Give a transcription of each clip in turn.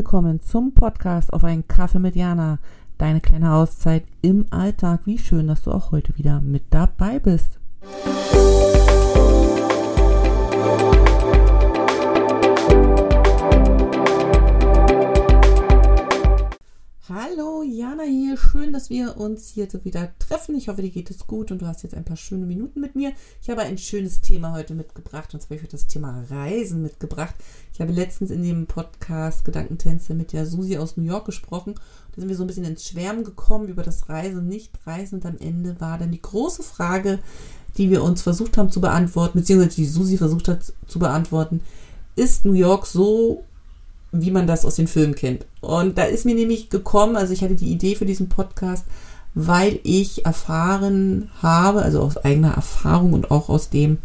Willkommen zum Podcast auf einen Kaffee mit Jana. Deine kleine Auszeit im Alltag. Wie schön, dass du auch heute wieder mit dabei bist. Hallo, Jana hier. Schön, dass wir uns hier wieder treffen. Ich hoffe, dir geht es gut und du hast jetzt ein paar schöne Minuten mit mir. Ich habe ein schönes Thema heute mitgebracht und zwar ich das Thema Reisen mitgebracht. Ich habe letztens in dem Podcast Gedankentänze mit der Susi aus New York gesprochen. Da sind wir so ein bisschen ins Schwärmen gekommen über das Reisen Nicht-Reisen und am Ende war dann die große Frage, die wir uns versucht haben zu beantworten, beziehungsweise die Susi versucht hat zu beantworten. Ist New York so wie man das aus den Filmen kennt. Und da ist mir nämlich gekommen, also ich hatte die Idee für diesen Podcast, weil ich erfahren habe, also aus eigener Erfahrung und auch aus dem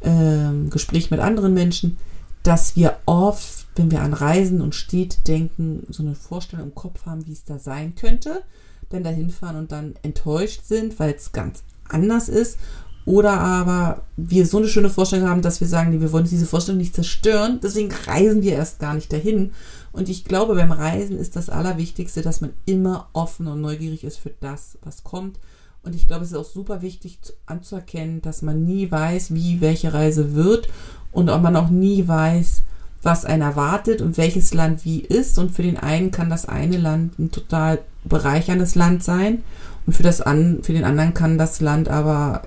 ähm, Gespräch mit anderen Menschen, dass wir oft, wenn wir an Reisen und Städte denken, so eine Vorstellung im Kopf haben, wie es da sein könnte, dann dahin fahren und dann enttäuscht sind, weil es ganz anders ist oder aber wir so eine schöne Vorstellung haben, dass wir sagen, nee, wir wollen diese Vorstellung nicht zerstören, deswegen reisen wir erst gar nicht dahin. Und ich glaube, beim Reisen ist das Allerwichtigste, dass man immer offen und neugierig ist für das, was kommt. Und ich glaube, es ist auch super wichtig anzuerkennen, dass man nie weiß, wie welche Reise wird und ob man auch nie weiß, was einen erwartet und welches Land wie ist. Und für den einen kann das eine Land ein total bereicherndes Land sein und für, das an, für den anderen kann das Land aber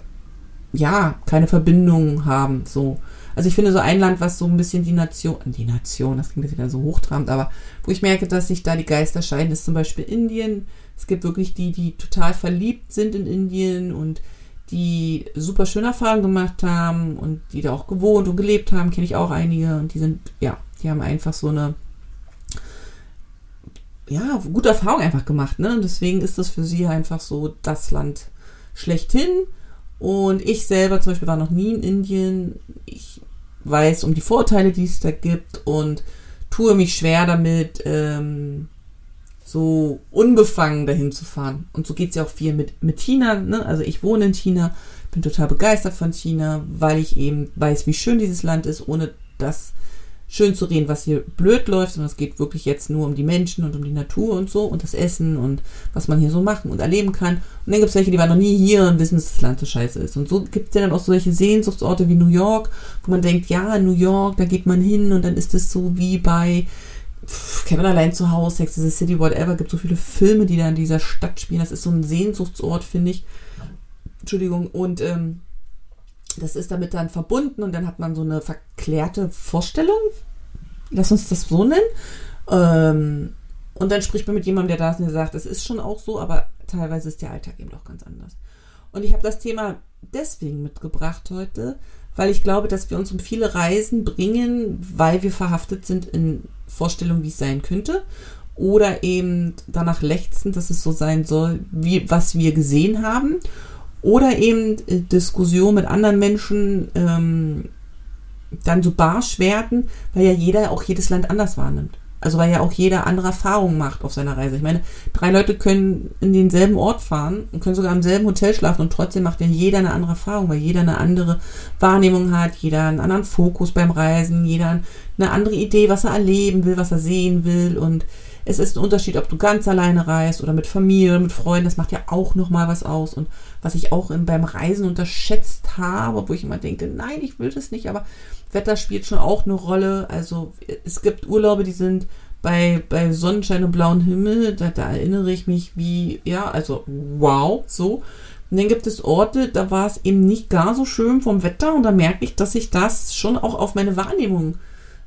ja, keine Verbindung haben, so. Also ich finde so ein Land, was so ein bisschen die Nation, die Nation, das klingt jetzt wieder so hochtrabend, aber wo ich merke, dass sich da die Geister scheiden, ist zum Beispiel Indien. Es gibt wirklich die, die total verliebt sind in Indien und die super schöne Erfahrungen gemacht haben und die da auch gewohnt und gelebt haben, kenne ich auch einige und die sind, ja, die haben einfach so eine, ja, gute Erfahrung einfach gemacht, ne? Und deswegen ist das für sie einfach so das Land schlechthin und ich selber zum Beispiel war noch nie in Indien. Ich weiß um die Vorteile, die es da gibt und tue mich schwer damit, ähm, so unbefangen dahin zu fahren. Und so geht es ja auch viel mit, mit China. Ne? Also ich wohne in China, bin total begeistert von China, weil ich eben weiß, wie schön dieses Land ist, ohne dass schön zu reden, was hier blöd läuft, sondern es geht wirklich jetzt nur um die Menschen und um die Natur und so und das Essen und was man hier so machen und erleben kann. Und dann gibt es welche, die waren noch nie hier und wissen, dass das Land so scheiße ist. Und so gibt es ja dann auch solche Sehnsuchtsorte wie New York, wo man denkt, ja, New York, da geht man hin und dann ist es so wie bei Kevin allein zu Hause, Sex is the City, whatever, gibt so viele Filme, die da in dieser Stadt spielen. Das ist so ein Sehnsuchtsort, finde ich. Entschuldigung. Und ähm, das ist damit dann verbunden und dann hat man so eine verklärte Vorstellung. Lass uns das so nennen. Ähm, und dann spricht man mit jemandem, der da ist und der sagt, es ist schon auch so, aber teilweise ist der Alltag eben doch ganz anders. Und ich habe das Thema deswegen mitgebracht heute, weil ich glaube, dass wir uns um viele Reisen bringen, weil wir verhaftet sind in Vorstellungen, wie es sein könnte. Oder eben danach lechzen, dass es so sein soll, wie was wir gesehen haben. Oder eben äh, Diskussion mit anderen Menschen ähm, dann so barsch werden, weil ja jeder auch jedes Land anders wahrnimmt. Also weil ja auch jeder andere Erfahrungen macht auf seiner Reise. Ich meine, drei Leute können in denselben Ort fahren und können sogar im selben Hotel schlafen und trotzdem macht ja jeder eine andere Erfahrung, weil jeder eine andere Wahrnehmung hat, jeder einen anderen Fokus beim Reisen, jeder eine andere Idee, was er erleben will, was er sehen will und es ist ein Unterschied, ob du ganz alleine reist oder mit Familie, mit Freunden. Das macht ja auch nochmal was aus. Und was ich auch in, beim Reisen unterschätzt habe, wo ich immer denke, nein, ich will das nicht, aber Wetter spielt schon auch eine Rolle. Also es gibt Urlaube, die sind bei, bei Sonnenschein und blauem Himmel, da, da erinnere ich mich wie, ja, also wow, so. Und dann gibt es Orte, da war es eben nicht gar so schön vom Wetter und da merke ich, dass sich das schon auch auf meine Wahrnehmung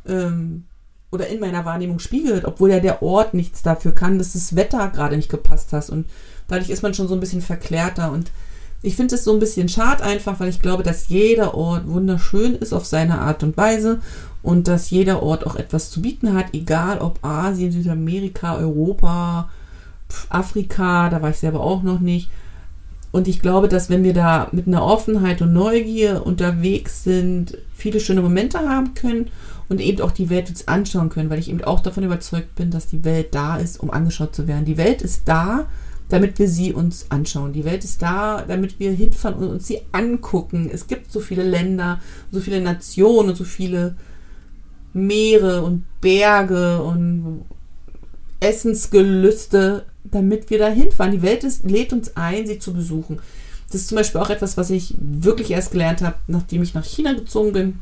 ähm, oder in meiner Wahrnehmung spiegelt, obwohl ja der Ort nichts dafür kann, dass das Wetter gerade nicht gepasst hat. Und dadurch ist man schon so ein bisschen verklärter. Und ich finde es so ein bisschen schade einfach, weil ich glaube, dass jeder Ort wunderschön ist auf seine Art und Weise und dass jeder Ort auch etwas zu bieten hat, egal ob Asien, Südamerika, Europa, Afrika, da war ich selber auch noch nicht. Und ich glaube, dass wenn wir da mit einer Offenheit und Neugier unterwegs sind, viele schöne Momente haben können und eben auch die Welt uns anschauen können, weil ich eben auch davon überzeugt bin, dass die Welt da ist, um angeschaut zu werden. Die Welt ist da, damit wir sie uns anschauen. Die Welt ist da, damit wir hinfahren und uns sie angucken. Es gibt so viele Länder, so viele Nationen und so viele Meere und Berge und Essensgelüste, damit wir da hinfahren. Die Welt ist, lädt uns ein, sie zu besuchen. Das ist zum Beispiel auch etwas, was ich wirklich erst gelernt habe, nachdem ich nach China gezogen bin.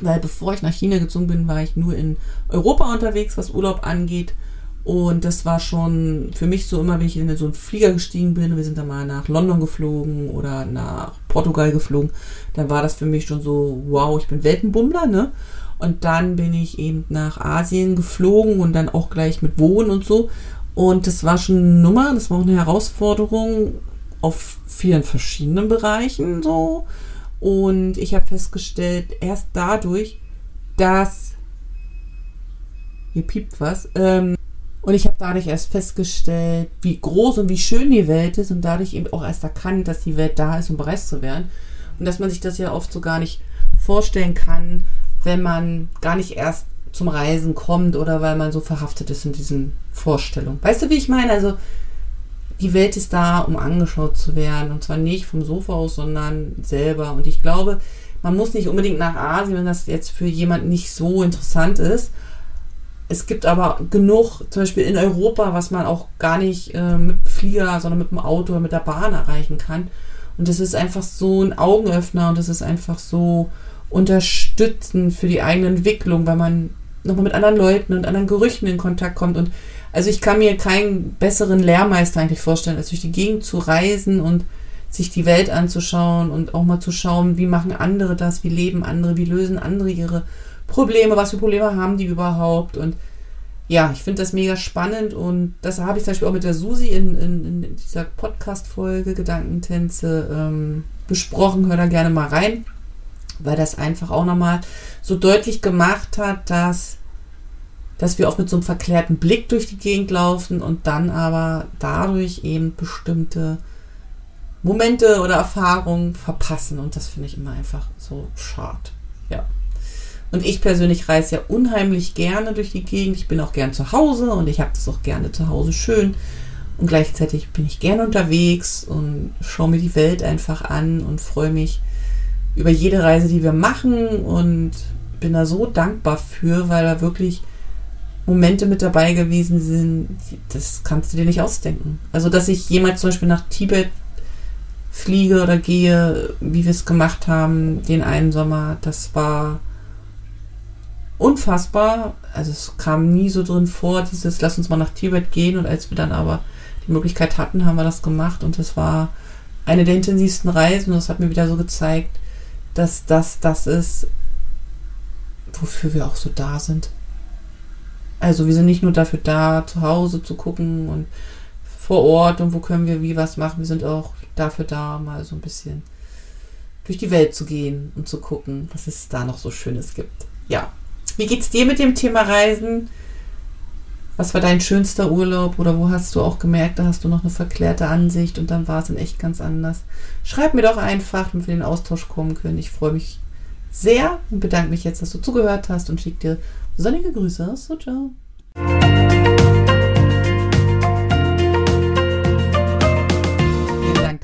Weil bevor ich nach China gezogen bin, war ich nur in Europa unterwegs, was Urlaub angeht. Und das war schon für mich so immer, wenn ich in so einen Flieger gestiegen bin, wir sind dann mal nach London geflogen oder nach Portugal geflogen, dann war das für mich schon so, wow, ich bin Weltenbummler, ne? Und dann bin ich eben nach Asien geflogen und dann auch gleich mit Wohnen und so. Und das war schon eine Nummer, das war auch eine Herausforderung auf vielen verschiedenen Bereichen so. Und ich habe festgestellt, erst dadurch, dass hier piept was, ähm, und ich habe dadurch erst festgestellt, wie groß und wie schön die Welt ist und dadurch eben auch erst erkannt, dass die Welt da ist, um bereist zu werden. Und dass man sich das ja oft so gar nicht vorstellen kann, wenn man gar nicht erst zum Reisen kommt oder weil man so verhaftet ist in diesen Vorstellungen. Weißt du, wie ich meine? Also, die Welt ist da, um angeschaut zu werden. Und zwar nicht vom Sofa aus, sondern selber. Und ich glaube, man muss nicht unbedingt nach Asien, wenn das jetzt für jemanden nicht so interessant ist. Es gibt aber genug, zum Beispiel in Europa, was man auch gar nicht äh, mit Flieger, sondern mit dem Auto oder mit der Bahn erreichen kann. Und das ist einfach so ein Augenöffner und das ist einfach so unterstützend für die eigene Entwicklung, weil man nochmal mit anderen Leuten und anderen Gerüchen in Kontakt kommt. Und also ich kann mir keinen besseren Lehrmeister eigentlich vorstellen, als durch die Gegend zu reisen und sich die Welt anzuschauen und auch mal zu schauen, wie machen andere das, wie leben andere, wie lösen andere ihre Probleme, was für Probleme haben die überhaupt und ja, ich finde das mega spannend und das habe ich zum Beispiel auch mit der Susi in, in, in dieser Podcast-Folge Gedankentänze ähm, besprochen. Hör da gerne mal rein, weil das einfach auch nochmal so deutlich gemacht hat, dass, dass wir auch mit so einem verklärten Blick durch die Gegend laufen und dann aber dadurch eben bestimmte Momente oder Erfahrungen verpassen und das finde ich immer einfach so schade. Ja. Und ich persönlich reise ja unheimlich gerne durch die Gegend. Ich bin auch gern zu Hause und ich habe das auch gerne zu Hause schön. Und gleichzeitig bin ich gerne unterwegs und schaue mir die Welt einfach an und freue mich über jede Reise, die wir machen und bin da so dankbar für, weil da wirklich Momente mit dabei gewesen sind, das kannst du dir nicht ausdenken. Also, dass ich jemals zum Beispiel nach Tibet fliege oder gehe, wie wir es gemacht haben, den einen Sommer, das war unfassbar. Also es kam nie so drin vor, dieses Lass uns mal nach Tibet gehen. Und als wir dann aber die Möglichkeit hatten, haben wir das gemacht. Und das war eine der intensivsten Reisen. Und das hat mir wieder so gezeigt, dass das das ist, wofür wir auch so da sind. Also wir sind nicht nur dafür da, zu Hause zu gucken und vor Ort und wo können wir wie was machen. Wir sind auch dafür da, mal so ein bisschen durch die Welt zu gehen und zu gucken, was es da noch so Schönes gibt. Ja, wie geht's dir mit dem Thema Reisen? Was war dein schönster Urlaub oder wo hast du auch gemerkt, da hast du noch eine verklärte Ansicht und dann war es in echt ganz anders? Schreib mir doch einfach, damit wir in den Austausch kommen können. Ich freue mich sehr und bedanke mich jetzt, dass du zugehört hast und schicke dir sonnige Grüße. So, ciao.